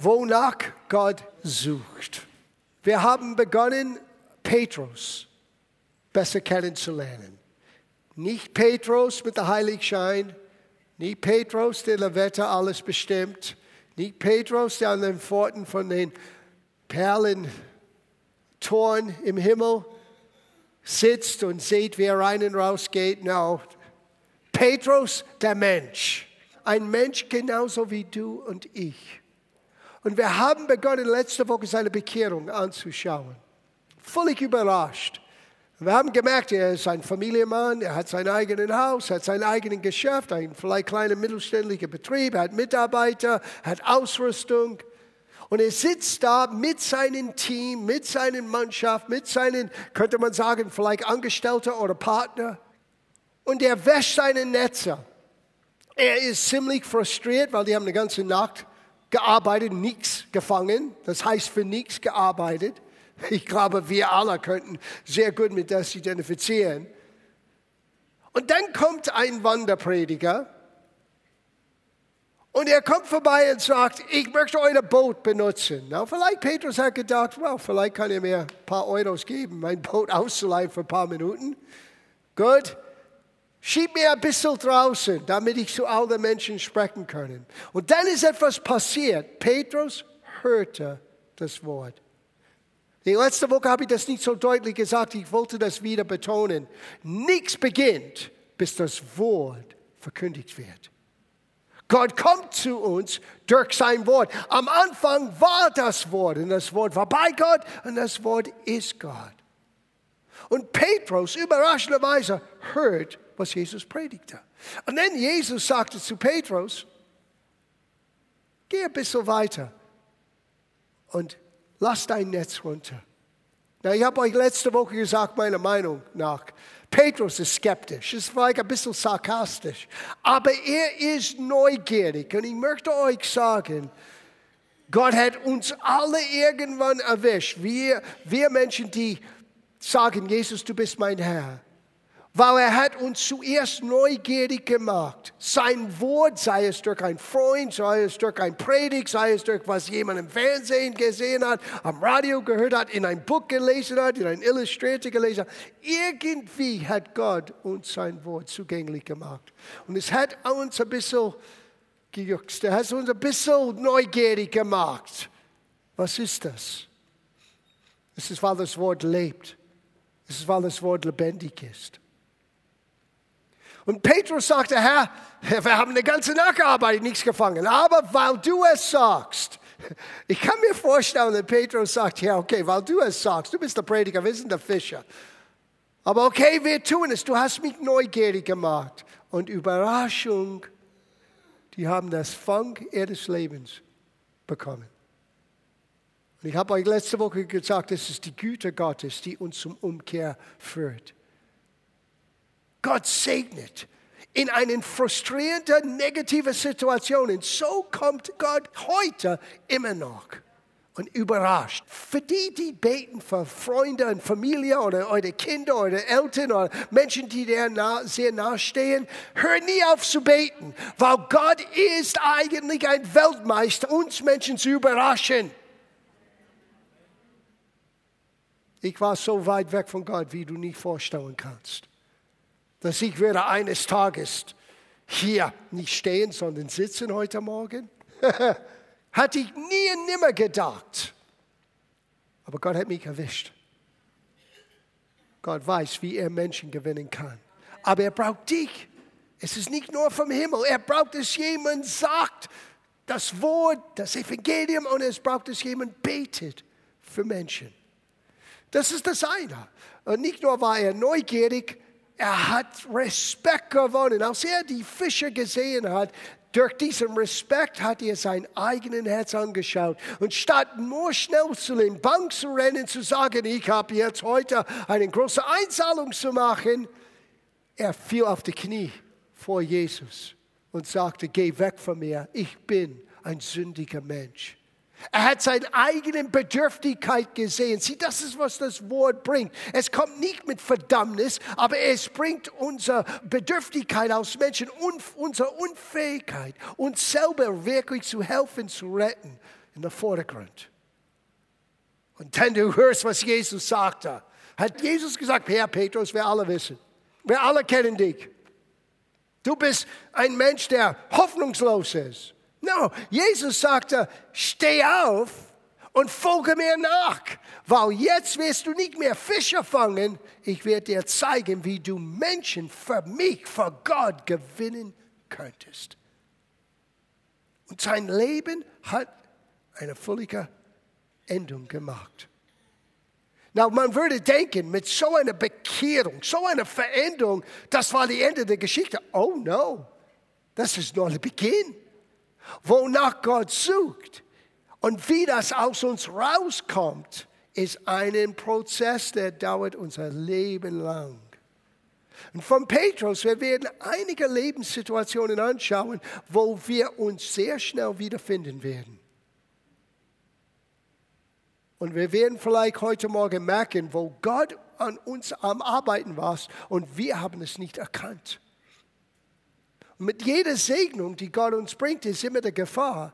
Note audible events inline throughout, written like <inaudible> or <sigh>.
wonach Gott sucht. Wir haben begonnen, Petrus besser kennenzulernen. Nicht Petrus mit der Heiligschein, nicht Petrus, der der Wetter alles bestimmt, nicht Petrus, der an den Pforten von den Perlen Toren im Himmel sitzt und sieht, wie er rein und raus geht. No. Petrus, der Mensch. Ein Mensch genauso wie du und ich. Und wir haben begonnen, letzte Woche seine Bekehrung anzuschauen. Völlig überrascht. Wir haben gemerkt, er ist ein Familienmann, er hat sein eigenes Haus, hat sein eigenes Geschäft, ein vielleicht kleiner mittelständlicher Betrieb, hat Mitarbeiter, hat Ausrüstung. Und er sitzt da mit seinem Team, mit seiner Mannschaft, mit seinen, könnte man sagen, vielleicht Angestellter oder Partner. Und er wäscht seine Netze. Er ist ziemlich frustriert, weil die haben eine ganze Nacht gearbeitet, nichts gefangen. Das heißt für nichts gearbeitet. Ich glaube, wir alle könnten sehr gut mit das identifizieren. Und dann kommt ein Wanderprediger und er kommt vorbei und sagt, ich möchte euer Boot benutzen. Na, vielleicht Petrus hat gedacht, well, vielleicht kann er mir ein paar Euros geben, mein Boot auszuleihen für ein paar Minuten. Gut, schieb mir ein bisschen draußen, damit ich zu allen Menschen sprechen kann. Und dann ist etwas passiert. Petrus hörte das Wort. Die letzte Woche habe ich das nicht so deutlich gesagt, ich wollte das wieder betonen. Nichts beginnt, bis das Wort verkündigt wird. Gott kommt zu uns durch sein Wort. Am Anfang war das Wort und das Wort war bei Gott und das Wort ist Gott. Und Petrus überraschenderweise hört, was Jesus predigte. Und dann Jesus sagte zu Petrus, geh ein bisschen weiter und lass dein Netz runter. Na, ich habe euch letzte Woche gesagt, meiner Meinung nach, Petrus ist skeptisch, ist vielleicht ein bisschen sarkastisch, aber er ist neugierig. Und ich möchte euch sagen, Gott hat uns alle irgendwann erwischt. Wir, wir Menschen, die sagen, Jesus, du bist mein Herr weil er hat uns zuerst neugierig gemacht. Sein Wort, sei es durch ein Freund, sei es durch ein Predigt, sei es durch was jemand im Fernsehen gesehen hat, am Radio gehört hat, in ein Buch gelesen hat, in ein Illustrator gelesen hat. Irgendwie hat Gott uns sein Wort zugänglich gemacht. Und es hat uns ein bisschen gejuckst, er hat uns ein bisschen neugierig gemacht. Was ist das? Es ist, weil das Wort lebt. Es ist, weil das Wort lebendig ist. Und Petrus sagte, Herr, wir haben eine ganze Nacht gearbeitet, nichts gefangen. Aber weil du es sagst, <laughs> ich kann mir vorstellen, dass Petrus sagt, ja, okay, weil du es sagst, du bist der Prediger, wir sind der Fischer. Aber okay, wir tun es, du hast mich neugierig gemacht. Und Überraschung, die haben das Fang ihres Lebens bekommen. Und ich habe euch letzte Woche gesagt, es ist die Güte Gottes, die uns zum Umkehr führt. Gott segnet in einen frustrierenden, negativen Situationen. So kommt Gott heute immer noch und überrascht. Für die, die beten für Freunde und Familie oder eure Kinder oder Eltern oder Menschen, die dir nah, sehr nahestehen, hör nie auf zu beten, weil Gott ist eigentlich ein Weltmeister, uns Menschen zu überraschen. Ich war so weit weg von Gott, wie du nicht vorstellen kannst dass ich werde eines Tages hier nicht stehen, sondern sitzen heute Morgen? <laughs> Hatte ich nie und nimmer gedacht. Aber Gott hat mich erwischt. Gott weiß, wie er Menschen gewinnen kann. Aber er braucht dich. Es ist nicht nur vom Himmel. Er braucht, dass jemand sagt das Wort, das Evangelium und es braucht, dass jemand betet für Menschen. Das ist das eine. Und nicht nur war er neugierig, er hat Respekt gewonnen. Als er die Fische gesehen hat, durch diesen Respekt hat er sein eigenes Herz angeschaut. Und statt nur schnell zu den Bank zu rennen, zu sagen, ich habe jetzt heute eine große Einzahlung zu machen, er fiel auf die Knie vor Jesus und sagte, geh weg von mir, ich bin ein sündiger Mensch. Er hat seine eigene Bedürftigkeit gesehen. Sieh, das ist, was das Wort bringt. Es kommt nicht mit Verdammnis, aber es bringt unsere Bedürftigkeit aus Menschen, unsere Unfähigkeit, uns selber wirklich zu helfen, zu retten, in den Vordergrund. Und dann du hörst, was Jesus sagte. Hat Jesus gesagt, Herr Petrus, wir alle wissen, wir alle kennen dich. Du bist ein Mensch, der hoffnungslos ist. No, Jesus sagte, steh auf und folge mir nach, weil jetzt wirst du nicht mehr Fischer fangen. Ich werde dir zeigen, wie du Menschen für mich, für Gott gewinnen könntest. Und sein Leben hat eine völlige Endung gemacht. Na, man würde denken, mit so einer Bekehrung, so einer Veränderung, das war die Ende der Geschichte. Oh no, das ist nur der Beginn. Wonach Gott sucht und wie das aus uns rauskommt, ist ein Prozess, der dauert unser Leben lang. Und von Petrus, wir werden einige Lebenssituationen anschauen, wo wir uns sehr schnell wiederfinden werden. Und wir werden vielleicht heute Morgen merken, wo Gott an uns am Arbeiten war und wir haben es nicht erkannt. Mit jeder Segnung, die Gott uns bringt, ist immer die Gefahr,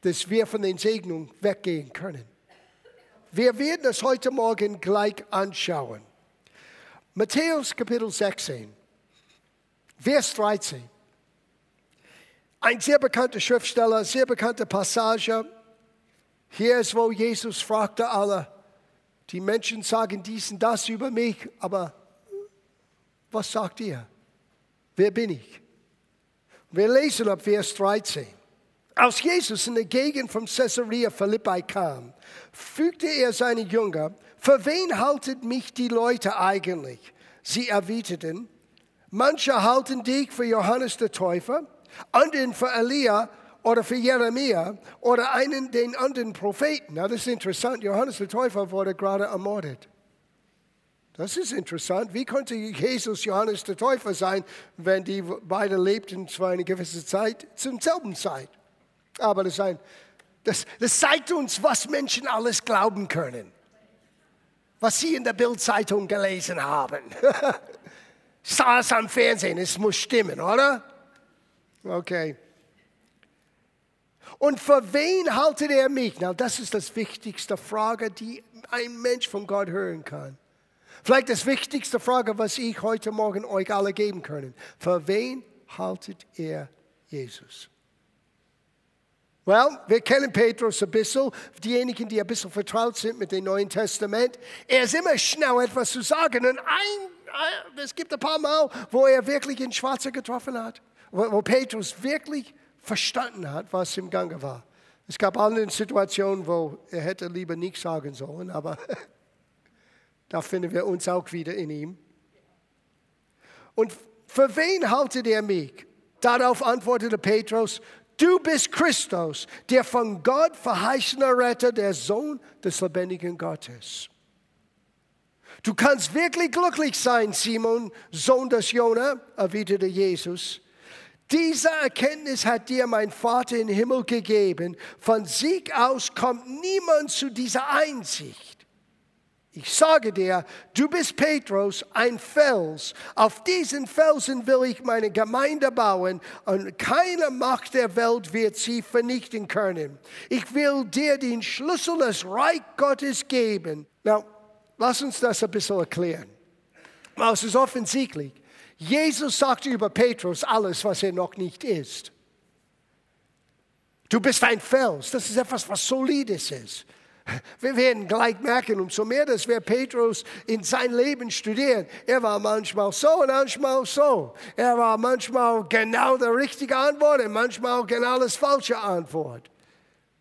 dass wir von den Segnungen weggehen können. Wir werden es heute Morgen gleich anschauen. Matthäus Kapitel 16, Vers 13. Ein sehr bekannter Schriftsteller, sehr bekannte Passage hier ist, wo Jesus fragte alle, die Menschen sagen dies und das über mich, aber was sagt ihr? Wer bin ich? Wir lesen ab Vers 13. Als Jesus in der Gegend von Caesarea Philippi kam, fügte er seine Jünger, für wen halten mich die Leute eigentlich? Sie erwiderten, manche halten dich für Johannes der Täufer, anderen für Elia oder für Jeremia oder einen den anderen Propheten. Na, das ist interessant. Johannes der Täufer wurde gerade ermordet. Das ist interessant. Wie konnte Jesus Johannes der Täufer sein, wenn die beide lebten zwar eine gewisse Zeit zum selben Zeit? Aber das, ein, das, das zeigt uns, was Menschen alles glauben können. Was sie in der Bildzeitung gelesen haben. <laughs> Sah es am Fernsehen, es muss stimmen, oder? Okay. Und für wen haltet er mich? Na, das ist das wichtigste Frage, die ein Mensch von Gott hören kann. Vielleicht das wichtigste Frage, was ich heute Morgen euch alle geben können. Für wen haltet er Jesus? Well, wir kennen Petrus ein bisschen, diejenigen, die ein bisschen vertraut sind mit dem Neuen Testament. Er ist immer schnell etwas zu sagen. Und ein, es gibt ein paar Mal, wo er wirklich in Schwarze getroffen hat, wo, wo Petrus wirklich verstanden hat, was im Gange war. Es gab andere Situationen, wo er hätte lieber nichts sagen sollen, aber <laughs> da finden wir uns auch wieder in ihm. Und für wen haltet er mich? Darauf antwortete Petrus, du bist Christus, der von Gott verheißene Retter, der Sohn des lebendigen Gottes. Du kannst wirklich glücklich sein, Simon, Sohn des Jona, erwiderte Jesus diese Erkenntnis hat dir mein Vater im Himmel gegeben. Von Sieg aus kommt niemand zu dieser Einsicht. Ich sage dir, du bist Petrus, ein Fels. Auf diesen Felsen will ich meine Gemeinde bauen und keine Macht der Welt wird sie vernichten können. Ich will dir den Schlüssel des Reich Gottes geben. Now, lass uns das ein bisschen erklären. Es ist offensichtlich. Jesus sagte über Petrus alles, was er noch nicht ist. Du bist ein Fels. Das ist etwas, was solides ist. Wir werden gleich merken, umso mehr, dass wir Petrus in sein Leben studieren. Er war manchmal so und manchmal so. Er war manchmal genau der richtige Antwort und manchmal genau das falsche Antwort.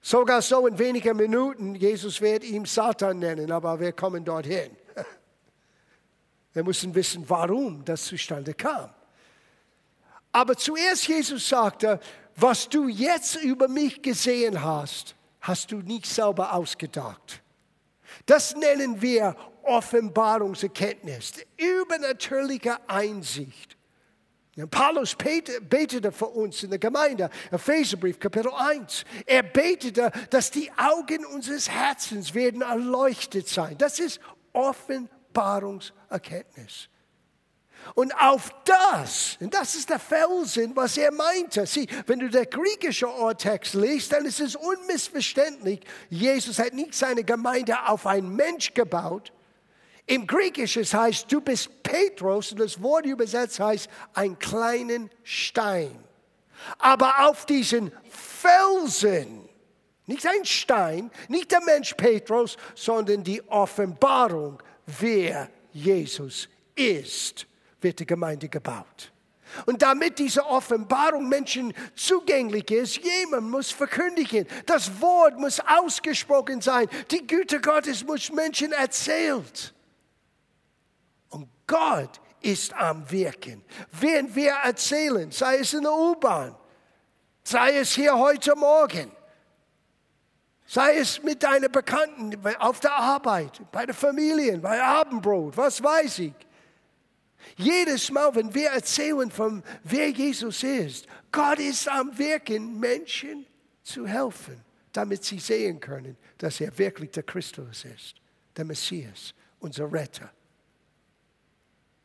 Sogar so in wenigen Minuten, Jesus wird ihn Satan nennen, aber wir kommen dorthin. <laughs> Wir müssen wissen, warum das zustande kam. Aber zuerst Jesus sagte, was du jetzt über mich gesehen hast, hast du nicht selber ausgedacht. Das nennen wir Offenbarungserkenntnis, übernatürliche Einsicht. Paulus betete für uns in der Gemeinde, Epheserbrief Kapitel 1. Er betete, dass die Augen unseres Herzens werden erleuchtet sein. Das ist Offenbarung Offenbarungserkenntnis. Und auf das, und das ist der Felsen, was er meinte. Sieh, wenn du der griechische Urtext liest, dann ist es unmissverständlich. Jesus hat nicht seine Gemeinde auf einen Mensch gebaut. Im Griechischen heißt, du bist Petrus und das Wort übersetzt heißt, einen kleinen Stein. Aber auf diesen Felsen, nicht ein Stein, nicht der Mensch Petrus, sondern die Offenbarung, wer Jesus ist wird die Gemeinde gebaut. Und damit diese Offenbarung Menschen zugänglich ist, jemand muss verkündigen. Das Wort muss ausgesprochen sein. Die Güte Gottes muss Menschen erzählt. Und Gott ist am Wirken. Während wir erzählen, sei es in der U-Bahn, sei es hier heute Morgen, sei es mit deinen Bekannten auf der Arbeit, bei der Familie, bei Abendbrot, was weiß ich. Jedes Mal, wenn wir erzählen von wer Jesus ist, Gott ist am Wirken, Menschen zu helfen, damit sie sehen können, dass er wirklich der Christus ist, der Messias, unser Retter.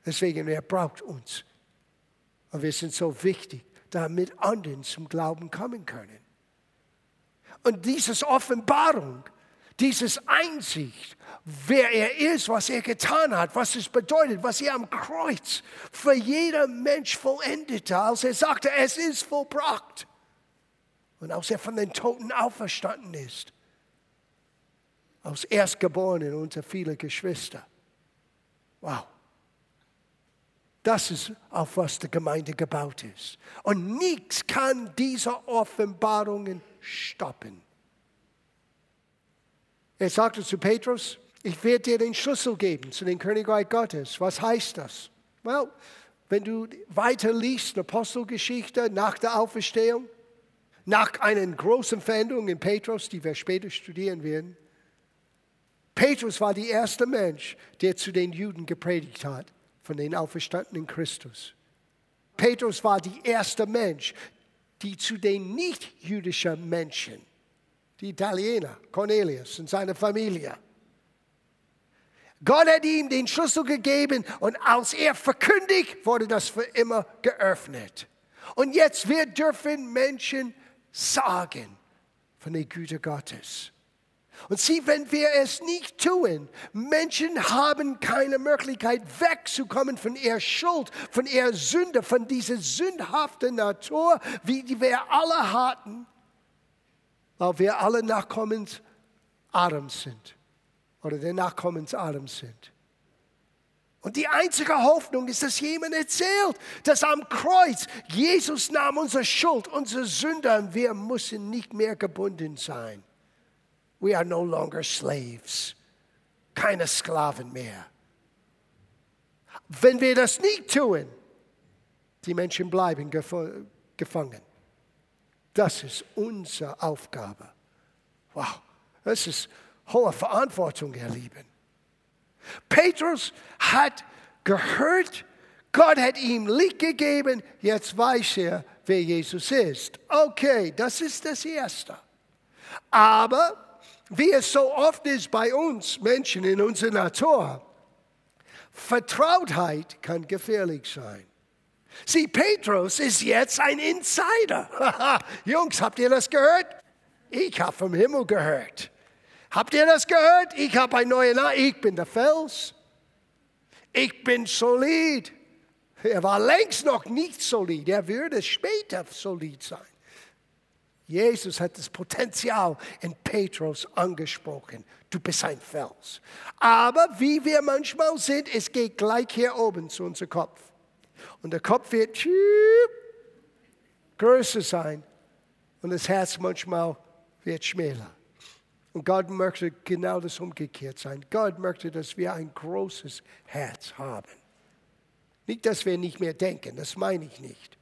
Deswegen, er braucht uns. Und wir sind so wichtig, damit anderen zum Glauben kommen können. Und diese Offenbarung, dieses Einsicht wer er ist, was er getan hat, was es bedeutet, was er am Kreuz für jeder Mensch vollendete, als er sagte, es ist vollbracht. Und als er von den Toten auferstanden ist, als Erstgeborenen unter viele Geschwister. Wow. Das ist, auf was die Gemeinde gebaut ist. Und nichts kann diese Offenbarungen stoppen. Er sagte zu Petrus, ich werde dir den Schlüssel geben zu dem Königreich Gottes. Was heißt das? Well, wenn du weiter liest, Apostelgeschichte nach der Auferstehung, nach einer großen Veränderung in Petrus, die wir später studieren werden, Petrus war der erste Mensch, der zu den Juden gepredigt hat, von den auferstandenen Christus. Petrus war der erste Mensch, die zu den nicht-jüdischen Menschen, die Italiener, Cornelius und seine Familie, Gott hat ihm den Schlüssel gegeben und als er verkündigt, wurde das für immer geöffnet. Und jetzt wir dürfen Menschen sagen von der Güte Gottes. Und sieh, wenn wir es nicht tun, Menschen haben keine Möglichkeit wegzukommen von ihrer Schuld, von ihrer Sünde, von dieser sündhaften Natur, wie wir alle hatten, weil wir alle Nachkommen Adams sind oder der Nachkommen Adams sind. Und die einzige Hoffnung ist, dass jemand erzählt, dass am Kreuz Jesus nahm unsere Schuld, unsere Sünde und wir müssen nicht mehr gebunden sein. We are no longer slaves, keine Sklaven mehr. Wenn wir das nicht tun, die Menschen bleiben gefangen. Das ist unsere Aufgabe. Wow, das ist hohe Verantwortung, ihr Lieben. Petrus hat gehört, Gott hat ihm Licht gegeben, jetzt weiß er, wer Jesus ist. Okay, das ist das Erste. Aber wie es so oft ist bei uns Menschen in unserer Natur, Vertrautheit kann gefährlich sein. Sieh, Petrus ist jetzt ein Insider. <laughs> Jungs, habt ihr das gehört? Ich habe vom Himmel gehört. Habt ihr das gehört? Ich habe ein neues Name. Ich bin der Fels. Ich bin solid. Er war längst noch nicht solid. Er würde später solid sein. Jesus hat das Potenzial in Petrus angesprochen. Du bist ein Fels. Aber wie wir manchmal sind, es geht gleich hier oben zu unserem Kopf. Und der Kopf wird größer sein und das Herz manchmal wird schmäler. Und Gott möchte genau das umgekehrt sein. Gott möchte, dass wir ein großes Herz haben. Nicht, dass wir nicht mehr denken, das meine ich nicht.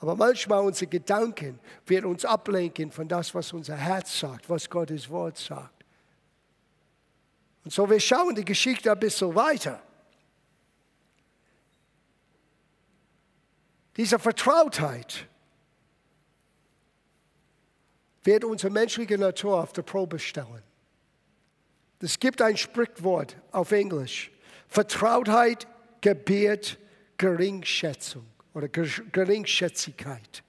Aber manchmal unsere Gedanken werden uns ablenken von das, was unser Herz sagt, was Gottes Wort sagt. Und so, wir schauen die Geschichte ein bisschen weiter. Diese Vertrautheit wird unsere menschliche Natur auf der Probe stellen. Es gibt ein Sprichwort auf Englisch. Vertrautheit gebiert Geringschätzung oder Geringschätzigkeit.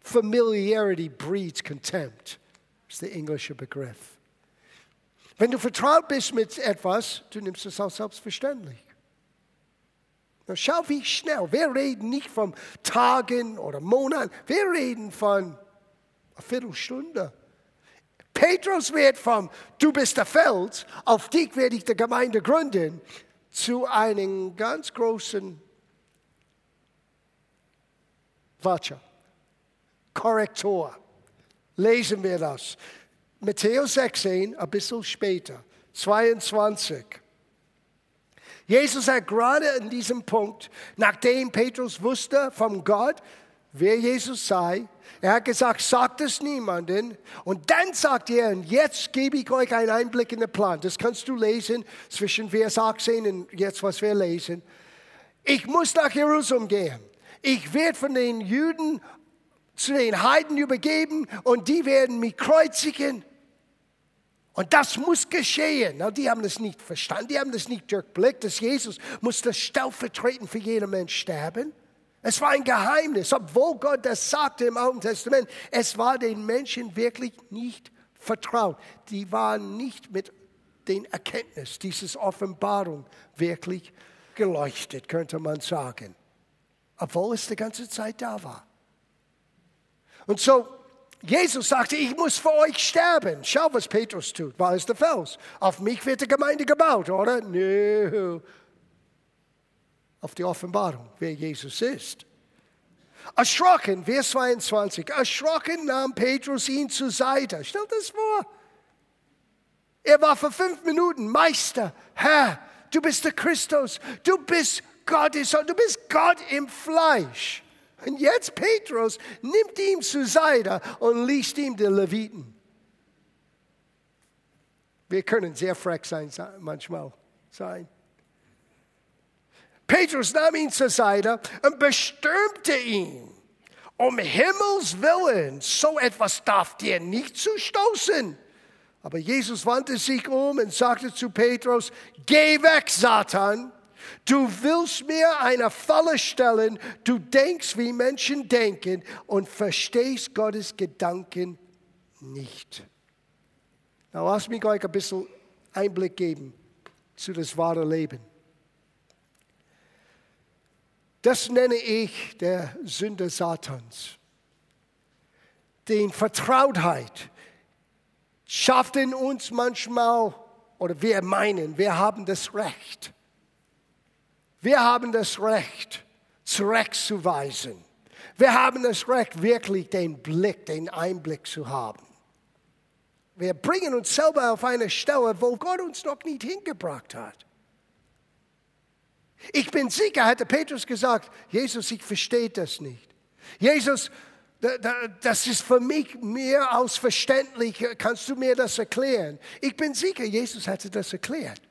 Familiarity breeds contempt, ist der englische Begriff. Wenn du vertraut bist mit etwas, du nimmst es auch selbstverständlich. Schau, wie schnell. Wir reden nicht von Tagen oder Monaten, wir reden von einer Viertelstunde. Petrus wird vom Du bist der Fels, auf dich werde ich die Gemeinde gründen, zu einem ganz großen Watcher, Korrektor. Lesen wir das. Matthäus 16, ein bisschen später, 22. Jesus hat gerade in diesem Punkt, nachdem Petrus wusste von Gott, wer Jesus sei, er hat gesagt, sagt es niemanden. Und dann sagt er, jetzt gebe ich euch einen Einblick in den Plan. Das kannst du lesen zwischen Vers 18 und jetzt, was wir lesen. Ich muss nach Jerusalem gehen. Ich werde von den Juden zu den Heiden übergeben und die werden mich kreuzigen. Und das muss geschehen. Na, die haben das nicht verstanden, die haben das nicht durchblickt, dass Jesus muss das stellvertretend für jeden Mensch sterben. Es war ein Geheimnis, obwohl Gott das sagte im Alten Testament. Es war den Menschen wirklich nicht vertraut. Die waren nicht mit den Erkenntnis dieses Offenbarung wirklich geleuchtet, könnte man sagen. Obwohl es die ganze Zeit da war. Und so Jesus sagte, ich muss für euch sterben. Schau, was Petrus tut. War es der Fels? Auf mich wird die Gemeinde gebaut, oder? Nö. Auf die Offenbarung, wer Jesus ist. Erschrocken, Vers 22, erschrocken nahm Petrus ihn zur Seite. Stell das vor. Er war für fünf Minuten Meister, Herr, du bist der Christus, du bist Gottes du bist Gott im Fleisch. Und jetzt Petrus nimmt ihn zur Seite und liest ihm die Leviten. Wir können sehr frech sein, manchmal sein. Petrus nahm ihn zur Seite und bestürmte ihn. Um Himmels Willen, so etwas darf dir nicht zustoßen. Aber Jesus wandte sich um und sagte zu Petrus, geh weg, Satan. Du willst mir eine Falle stellen, du denkst, wie Menschen denken und verstehst Gottes Gedanken nicht. Na, lass mich euch ein bisschen Einblick geben zu das wahre Leben. Das nenne ich der Sünde Satans. Die Vertrautheit schafft in uns manchmal, oder wir meinen, wir haben das Recht wir haben das Recht, zurechtzuweisen. Wir haben das Recht, wirklich den Blick, den Einblick zu haben. Wir bringen uns selber auf eine Stelle, wo Gott uns noch nicht hingebracht hat. Ich bin sicher, hätte Petrus gesagt, Jesus, ich verstehe das nicht. Jesus, das ist für mich mehr als verständlich. Kannst du mir das erklären? Ich bin sicher, Jesus hätte das erklärt.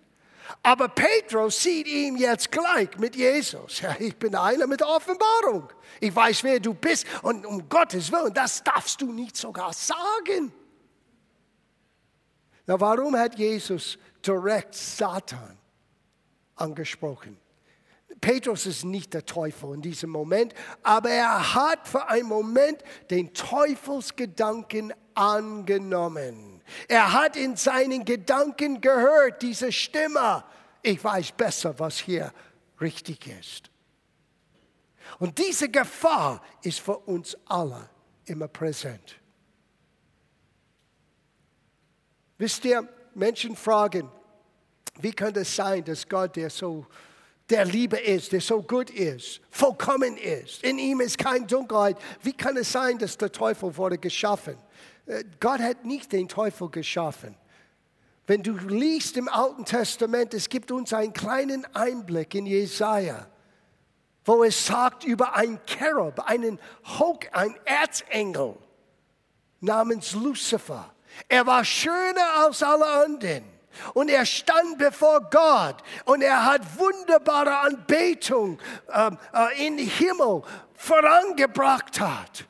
Aber Petrus sieht ihn jetzt gleich mit Jesus. Ja, ich bin einer mit Offenbarung. Ich weiß, wer du bist. Und um Gottes Willen, das darfst du nicht sogar sagen. Na, warum hat Jesus direkt Satan angesprochen? Petrus ist nicht der Teufel in diesem Moment, aber er hat für einen Moment den Teufelsgedanken angenommen. Er hat in seinen Gedanken gehört, diese Stimme. Ich weiß besser, was hier richtig ist. Und diese Gefahr ist für uns alle immer präsent. Wisst ihr, Menschen fragen, wie kann es sein, dass Gott, der so der Liebe ist, der so gut ist, vollkommen ist, in ihm ist keine Dunkelheit, wie kann es sein, dass der Teufel wurde geschaffen? Äh, Gott hat nicht den Teufel geschaffen. Wenn du liest im Alten Testament, es gibt uns einen kleinen Einblick in Jesaja, wo es sagt über einen Cherub, einen Hoch, einen Erzengel namens Lucifer. Er war schöner als alle anderen. Und er stand bevor Gott und er hat wunderbare Anbetung ähm, äh, in Himmel vorangebracht hat.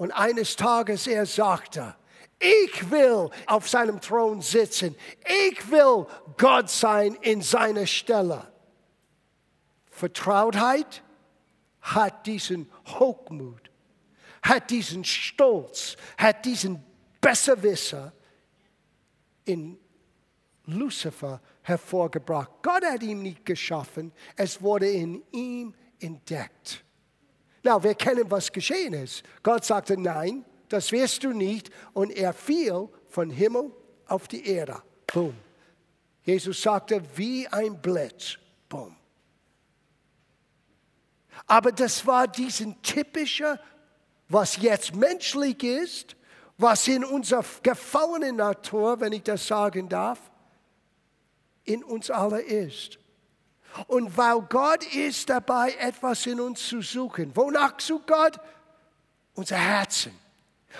Und eines Tages er sagte, Ich will auf seinem Thron sitzen. Ich will Gott sein in seiner Stelle. Vertrautheit hat diesen Hochmut, hat diesen Stolz, hat diesen Besserwisser in Lucifer hervorgebracht. Gott hat ihn nicht geschaffen, es wurde in ihm entdeckt. Na, wir kennen, was geschehen ist. Gott sagte, nein, das wirst du nicht. Und er fiel von Himmel auf die Erde. Boom. Jesus sagte, wie ein Blitz. Boom. Aber das war diesen typische, was jetzt menschlich ist, was in unserer gefallenen Natur, wenn ich das sagen darf, in uns alle ist. Und weil Gott ist dabei, etwas in uns zu suchen. Wonach sucht Gott? Unser Herzen.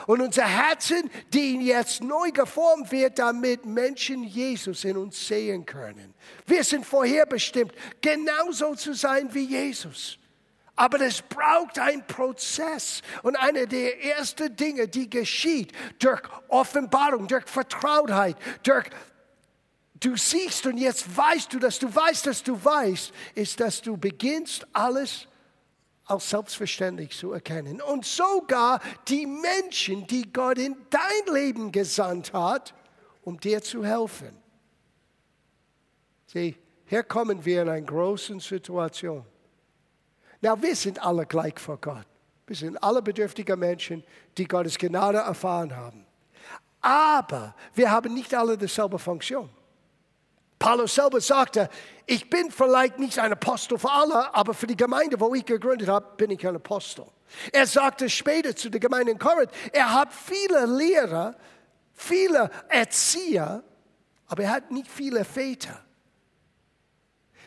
Und unser Herzen, die jetzt neu geformt wird, damit Menschen Jesus in uns sehen können. Wir sind vorherbestimmt, genauso zu sein wie Jesus. Aber es braucht einen Prozess. Und eine der ersten Dinge, die geschieht durch Offenbarung, durch Vertrautheit, durch du siehst und jetzt weißt du, dass du weißt, dass du weißt, ist, dass du beginnst, alles als selbstverständlich zu erkennen. Und sogar die Menschen, die Gott in dein Leben gesandt hat, um dir zu helfen. Sieh, hier kommen wir in eine große Situation. Na, wir sind alle gleich vor Gott. Wir sind alle bedürftige Menschen, die Gottes Gnade erfahren haben. Aber wir haben nicht alle dieselbe Funktion. Paulus selber sagte, ich bin vielleicht nicht ein Apostel für alle, aber für die Gemeinde, wo ich gegründet habe, bin ich ein Apostel. Er sagte später zu der Gemeinde in Korinth, er hat viele Lehrer, viele Erzieher, aber er hat nicht viele Väter.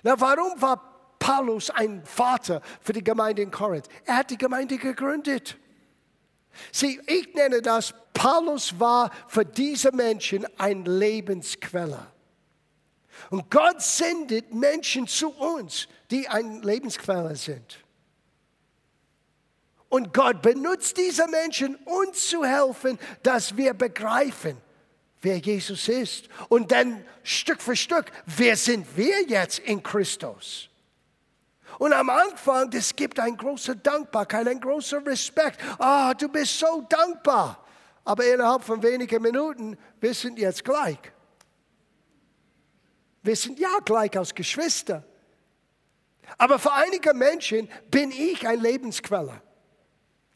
Na, warum war Paulus ein Vater für die Gemeinde in Korinth? Er hat die Gemeinde gegründet. Sieh, ich nenne das, Paulus war für diese Menschen ein Lebensquelle. Und Gott sendet Menschen zu uns, die eine Lebensquelle sind. Und Gott benutzt diese Menschen, uns zu helfen, dass wir begreifen, wer Jesus ist. Und dann Stück für Stück, wer sind wir jetzt in Christus? Und am Anfang, es gibt eine große Dankbarkeit, ein großer Respekt. Ah, oh, du bist so dankbar. Aber innerhalb von wenigen Minuten, wir sind jetzt gleich. Wir sind ja gleich als Geschwister. Aber für einige Menschen bin ich ein Lebensquelle.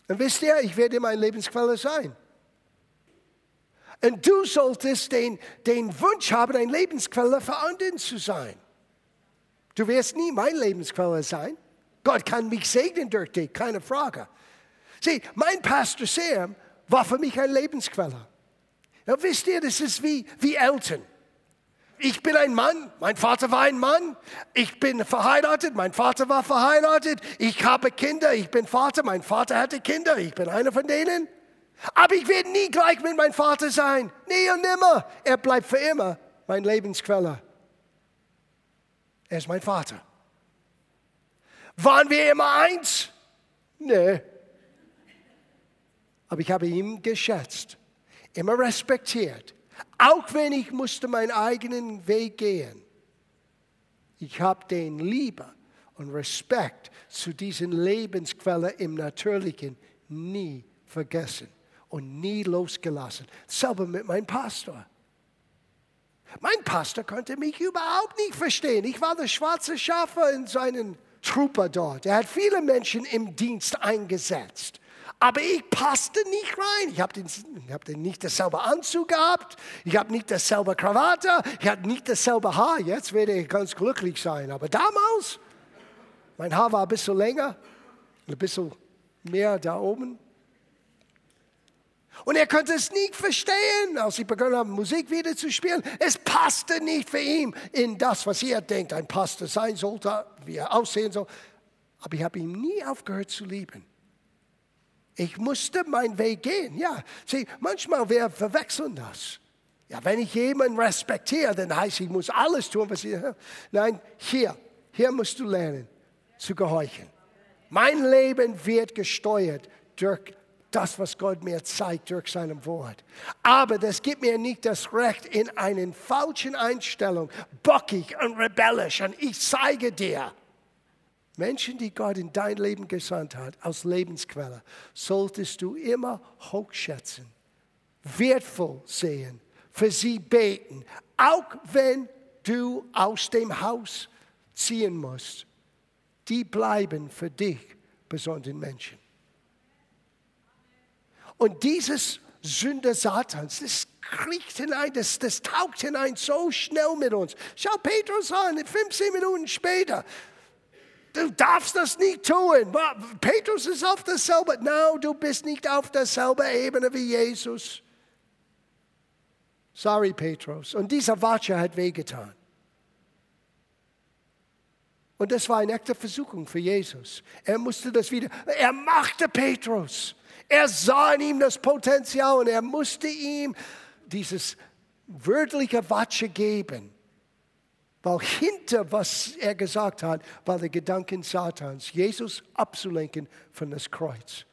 Und wisst ihr, ich werde immer ein Lebensquelle sein. Und du solltest den, den Wunsch haben, ein Lebensquelle für anderen zu sein. Du wirst nie mein Lebensquelle sein. Gott kann mich segnen durch dich, keine Frage. Sieh, mein Pastor Sam war für mich ein Lebensquelle. Ja, wisst ihr, das ist wie, wie Eltern. Ich bin ein Mann, mein Vater war ein Mann. Ich bin verheiratet, mein Vater war verheiratet. Ich habe Kinder, ich bin Vater, mein Vater hatte Kinder, ich bin einer von denen. Aber ich werde nie gleich mit meinem Vater sein. Nie und nimmer. Er bleibt für immer mein Lebensquelle. Er ist mein Vater. Waren wir immer eins? Nee. Aber ich habe ihn geschätzt, immer respektiert auch wenn ich musste meinen eigenen Weg gehen. Ich habe den Liebe und Respekt zu diesen Lebensquellen im Natürlichen nie vergessen und nie losgelassen. Selber mit meinem Pastor. Mein Pastor konnte mich überhaupt nicht verstehen. Ich war der schwarze Schafe in seinen Trooper dort. Er hat viele Menschen im Dienst eingesetzt. Aber ich passte nicht rein. Ich habe hab nicht dasselbe Anzug gehabt. Ich habe nicht dasselbe Krawatte. Ich habe nicht dasselbe Haar. Jetzt werde ich ganz glücklich sein. Aber damals, mein Haar war ein bisschen länger, ein bisschen mehr da oben. Und er konnte es nicht verstehen, als ich begonnen habe, Musik wieder zu spielen. Es passte nicht für ihn in das, was er denkt, ein Pastor sein sollte, wie er aussehen soll. Aber ich habe ihn nie aufgehört zu lieben. Ich musste meinen Weg gehen. Ja, sieh, manchmal wir verwechseln das. Ja, wenn ich jemanden respektiere, dann heißt ich muss alles tun, was ich. Nein, hier, hier musst du lernen zu gehorchen. Mein Leben wird gesteuert durch das, was Gott mir zeigt durch sein Wort. Aber das gibt mir nicht das Recht, in einer falschen Einstellung, bockig und rebellisch, und ich zeige dir. Menschen, die Gott in dein Leben gesandt hat, als Lebensquelle, solltest du immer hochschätzen, wertvoll sehen, für sie beten, auch wenn du aus dem Haus ziehen musst. Die bleiben für dich besonderen Menschen. Und dieses Sünde Satans, das kriegt hinein, das, das taucht hinein so schnell mit uns. Schau Petrus an, 15 Minuten später. Du darfst das nicht tun. Petrus ist auf derselben. No, du bist nicht auf derselben Ebene wie Jesus. Sorry, Petrus. Und dieser Watsche hat wehgetan. Und das war eine echte Versuchung für Jesus. Er musste das wieder, er machte Petrus. Er sah in ihm das Potenzial und er musste ihm dieses wörtliche Watsche geben. Weil hinter was er gesagt hat, war der Gedanke Satans, Jesus abzulenken von das Kreuz.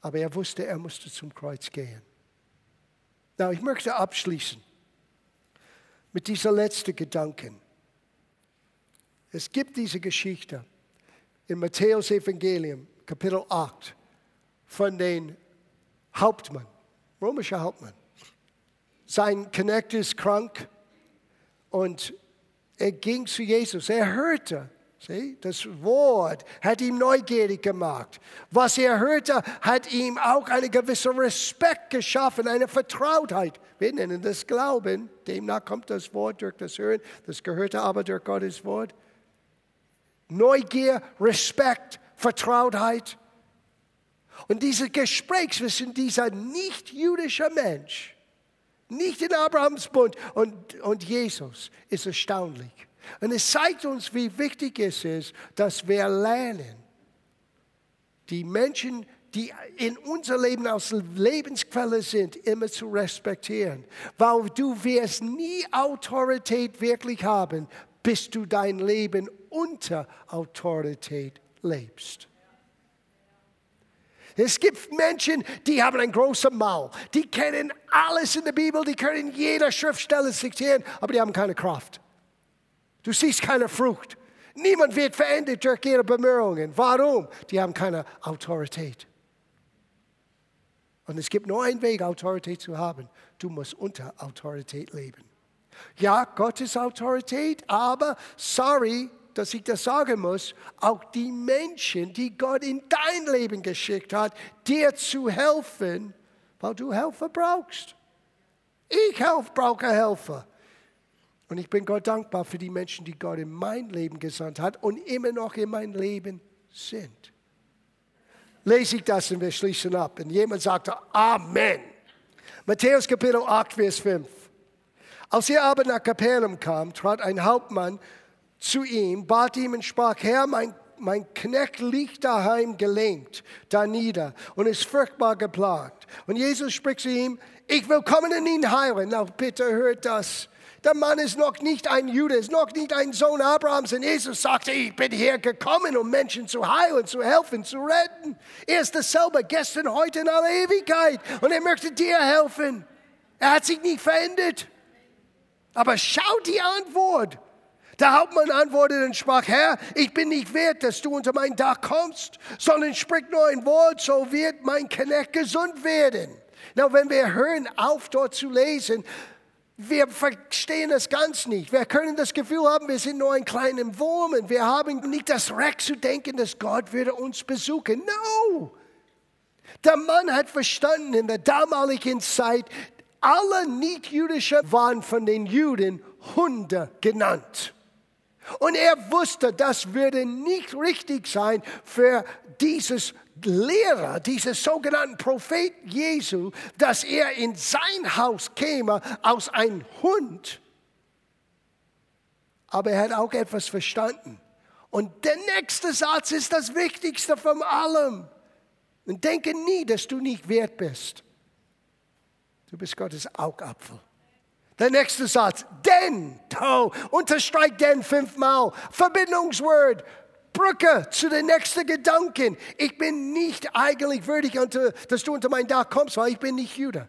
Aber er wusste, er musste zum Kreuz gehen. Na, ich möchte abschließen mit dieser letzten Gedanken. Es gibt diese Geschichte im Matthäus Evangelium, Kapitel 8, von den Hauptmann, römischer Hauptmann. Sein Knecht ist krank und er ging zu Jesus. Er hörte, See, das Wort hat ihm neugierig gemacht. Was er hörte, hat ihm auch einen gewissen Respekt geschaffen, eine Vertrautheit. Wir nennen das Glauben. Demnach kommt das Wort durch das Hören, das Gehörte aber durch Gottes Wort. Neugier, Respekt, Vertrautheit. Und dieses Gespräch zwischen dieser nicht-jüdischer Mensch, nicht in Abrahams Bund und, und Jesus, ist erstaunlich. Und es zeigt uns, wie wichtig es ist, dass wir lernen, die Menschen, die in unser Leben als Lebensquelle sind, immer zu respektieren. Weil du wirst nie Autorität wirklich haben, bis du dein Leben unter Autorität lebst. Es gibt Menschen, die haben ein großes Maul. Die kennen alles in der Bibel, die können jeder Schriftstelle zitieren, aber die haben keine Kraft. Du siehst keine Frucht. Niemand wird verändert durch ihre Bemühungen. Warum? Die haben keine Autorität. Und es gibt nur einen Weg, Autorität zu haben. Du musst unter Autorität leben. Ja, Gottes Autorität, aber sorry, dass ich das sagen muss, auch die Menschen, die Gott in dein Leben geschickt hat, dir zu helfen, weil du Helfer brauchst. Ich brauche Helfer. Und ich bin Gott dankbar für die Menschen, die Gott in mein Leben gesandt hat und immer noch in mein Leben sind. Lese ich das und wir schließen ab. Und jemand sagte, Amen. Matthäus Kapitel 8, Vers 5. Als er aber nach Kapernaum kam, trat ein Hauptmann zu ihm, bat ihm und sprach, Herr, mein, mein Knecht liegt daheim gelähmt, da nieder und ist furchtbar geplagt. Und Jesus spricht zu ihm, ich will kommen und ihn heilen. Na, bitte hört das. Der Mann ist noch nicht ein Jude, ist noch nicht ein Sohn Abrahams. Und Jesus sagte, ich bin hier gekommen, um Menschen zu heilen, zu helfen, zu retten. Er ist dasselbe gestern, heute in aller Ewigkeit. Und er möchte dir helfen. Er hat sich nicht verändert. Aber schau die Antwort. Der Hauptmann antwortete und sprach, Herr, ich bin nicht wert, dass du unter mein Dach kommst, sondern sprich nur ein Wort, so wird mein Knecht gesund werden. Na, wenn wir hören auf, dort zu lesen, wir verstehen es ganz nicht. Wir können das Gefühl haben, wir sind nur ein kleiner Wurm und wir haben nicht das Recht zu denken, dass Gott würde uns besuchen. No! Der Mann hat verstanden in der damaligen Zeit, alle Nichtjüdischen waren von den Juden Hunde genannt. Und er wusste, das würde nicht richtig sein für dieses Lehrer, dieses sogenannten Prophet Jesu, dass er in sein Haus käme aus einem Hund. Aber er hat auch etwas verstanden. Und der nächste Satz ist das Wichtigste von allem. Und denke nie, dass du nicht wert bist. Du bist Gottes Augapfel. Der nächste Satz, denn, oh, unterstreicht denn fünfmal, Verbindungswort, Brücke zu den nächsten Gedanken. Ich bin nicht eigentlich würdig, dass du unter mein Dach kommst, weil ich bin nicht Jude.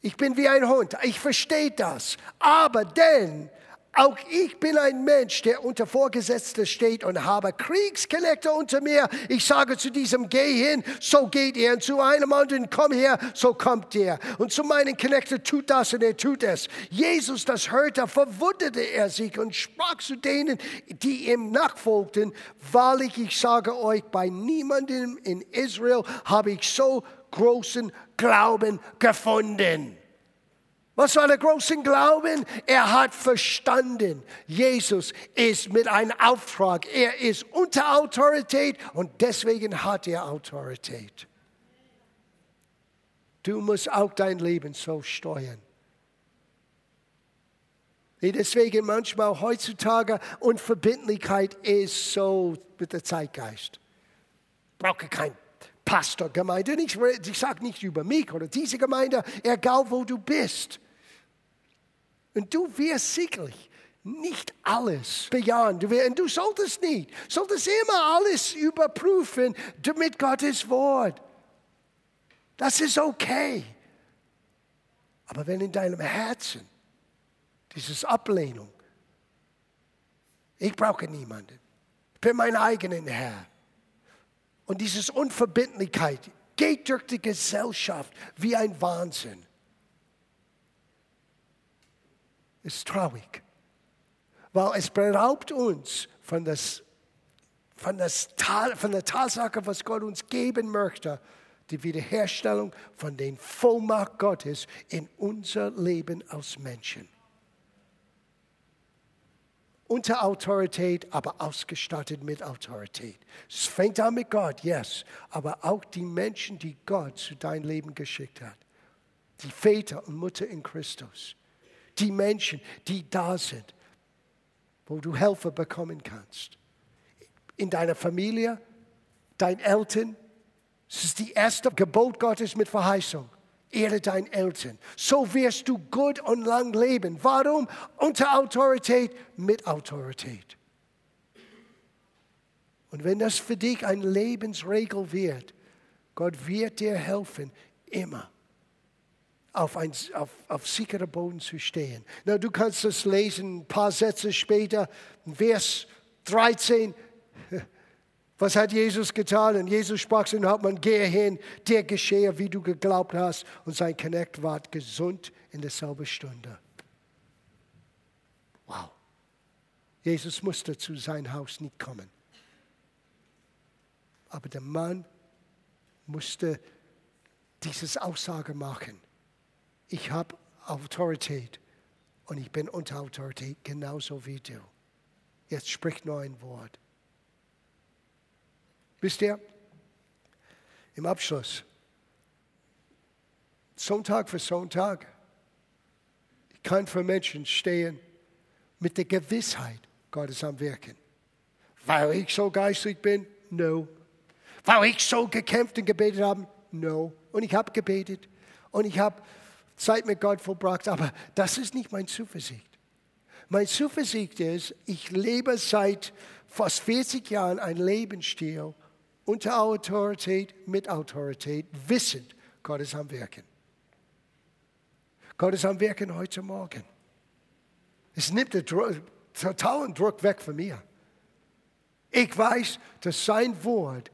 Ich bin wie ein Hund. Ich verstehe das. Aber denn auch ich bin ein Mensch, der unter Vorgesetzten steht und habe Kriegsknechte unter mir. Ich sage zu diesem, geh hin, so geht er. Und zu einem anderen, komm her, so kommt er. Und zu meinen Knechten, tut das und er tut es. Jesus das hörte, verwunderte er sich und sprach zu denen, die ihm nachfolgten, wahrlich, ich sage euch, bei niemandem in Israel habe ich so großen Glauben gefunden. Was war der große Glauben? Er hat verstanden, Jesus ist mit einem Auftrag. Er ist unter Autorität und deswegen hat er Autorität. Du musst auch dein Leben so steuern. Deswegen manchmal heutzutage Unverbindlichkeit ist so mit der Zeitgeist. Brauche kein Pastorgemeinde. Ich, ich sage nicht über mich oder diese Gemeinde, egal wo du bist. Und du wirst sicherlich nicht alles bejahen. Du, und du solltest nicht. Solltest immer alles überprüfen mit Gottes Wort. Das ist okay. Aber wenn in deinem Herzen dieses Ablehnung, ich brauche niemanden, ich bin mein eigener Herr. Und dieses Unverbindlichkeit geht durch die Gesellschaft wie ein Wahnsinn. Ist traurig, weil es beraubt uns von, das, von, das, von der Tatsache, was Gott uns geben möchte, die Wiederherstellung von den Vollmacht Gottes in unser Leben als Menschen. Unter Autorität, aber ausgestattet mit Autorität. Es fängt an mit Gott, yes, aber auch die Menschen, die Gott zu deinem Leben geschickt hat. Die Väter und Mutter in Christus die Menschen, die da sind, wo du Helfer bekommen kannst. In deiner Familie, deinen Eltern. Es ist die erste Gebot Gottes mit Verheißung. Ehre deinen Eltern. So wirst du gut und lang leben. Warum? Unter Autorität, mit Autorität. Und wenn das für dich eine Lebensregel wird, Gott wird dir helfen, immer auf, ein, auf, auf sicherer Boden zu stehen. Na, du kannst das lesen, ein paar Sätze später, Vers 13. <laughs> Was hat Jesus getan? Und Jesus sprach zu dem Hauptmann, gehe hin, dir geschehe, wie du geglaubt hast. Und sein Knecht ward gesund in derselben Stunde. Wow. Jesus musste zu sein Haus nicht kommen. Aber der Mann musste dieses Aussage machen ich habe Autorität und ich bin unter Autorität genauso wie du. Jetzt sprich nur ein Wort. Wisst ihr, im Abschluss, Sonntag für Sonntag, ich kann für Menschen stehen mit der Gewissheit, Gott ist am Wirken. Weil ich so geistlich bin? No. Weil ich so gekämpft und gebetet habe? No. Und ich habe gebetet und ich habe Zeit mit Gott verbracht, aber das ist nicht mein Zuversicht. Mein Zuversicht ist, ich lebe seit fast 40 Jahren ein Lebensstil unter Autorität, mit Autorität, wissend, Gott ist am Wirken. Gott ist am Wirken heute Morgen. Es nimmt den totalen Druck weg von mir. Ich weiß, dass sein Wort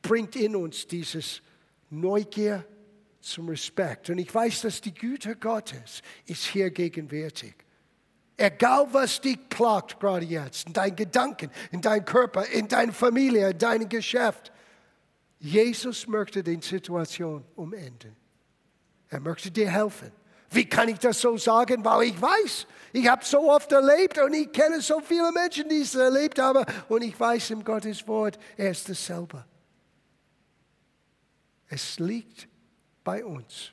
bringt in uns dieses Neugier, zum Respekt. Und ich weiß, dass die Güte Gottes ist hier gegenwärtig. Egal was dich plagt gerade jetzt, in deinen Gedanken, in deinem Körper, in deiner Familie, in deinem Geschäft. Jesus möchte die Situation umenden. Er möchte dir helfen. Wie kann ich das so sagen? Weil ich weiß, ich habe so oft erlebt und ich kenne so viele Menschen, die es erlebt haben und ich weiß im Gottes Wort, er ist dasselbe. Es liegt bei uns?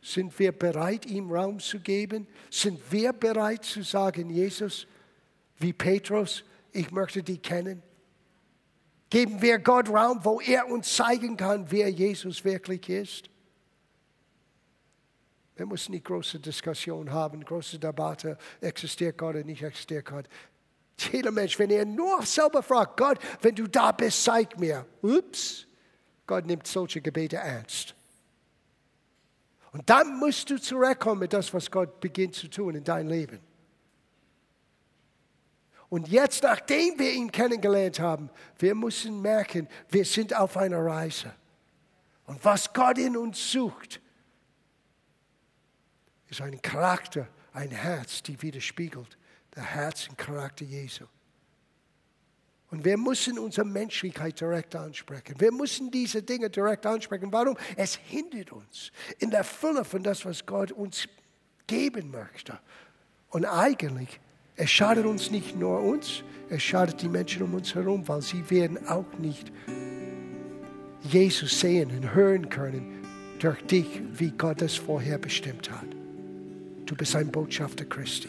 Sind wir bereit, ihm Raum zu geben? Sind wir bereit zu sagen, Jesus, wie Petrus, ich möchte dich kennen? Geben wir Gott Raum, wo er uns zeigen kann, wer Jesus wirklich ist? Wir müssen nicht große Diskussion haben, große Debatte, existiert Gott oder nicht existiert Gott. Jeder Mensch, wenn er nur selber fragt, Gott, wenn du da bist, zeig mir. Ups, Gott nimmt solche Gebete ernst. Und dann musst du zurückkommen mit das, was Gott beginnt zu tun in deinem Leben. Und jetzt, nachdem wir ihn kennengelernt haben, wir müssen merken, wir sind auf einer Reise. Und was Gott in uns sucht, ist ein Charakter, ein Herz, die widerspiegelt der Herz und Charakter Jesu. Und wir müssen unsere Menschlichkeit direkt ansprechen. Wir müssen diese Dinge direkt ansprechen. Warum? Es hindert uns in der Fülle von das, was Gott uns geben möchte. Und eigentlich, es schadet uns nicht nur uns, es schadet die Menschen um uns herum, weil sie werden auch nicht Jesus sehen und hören können durch dich, wie Gott es vorher bestimmt hat. Du bist ein Botschafter Christi.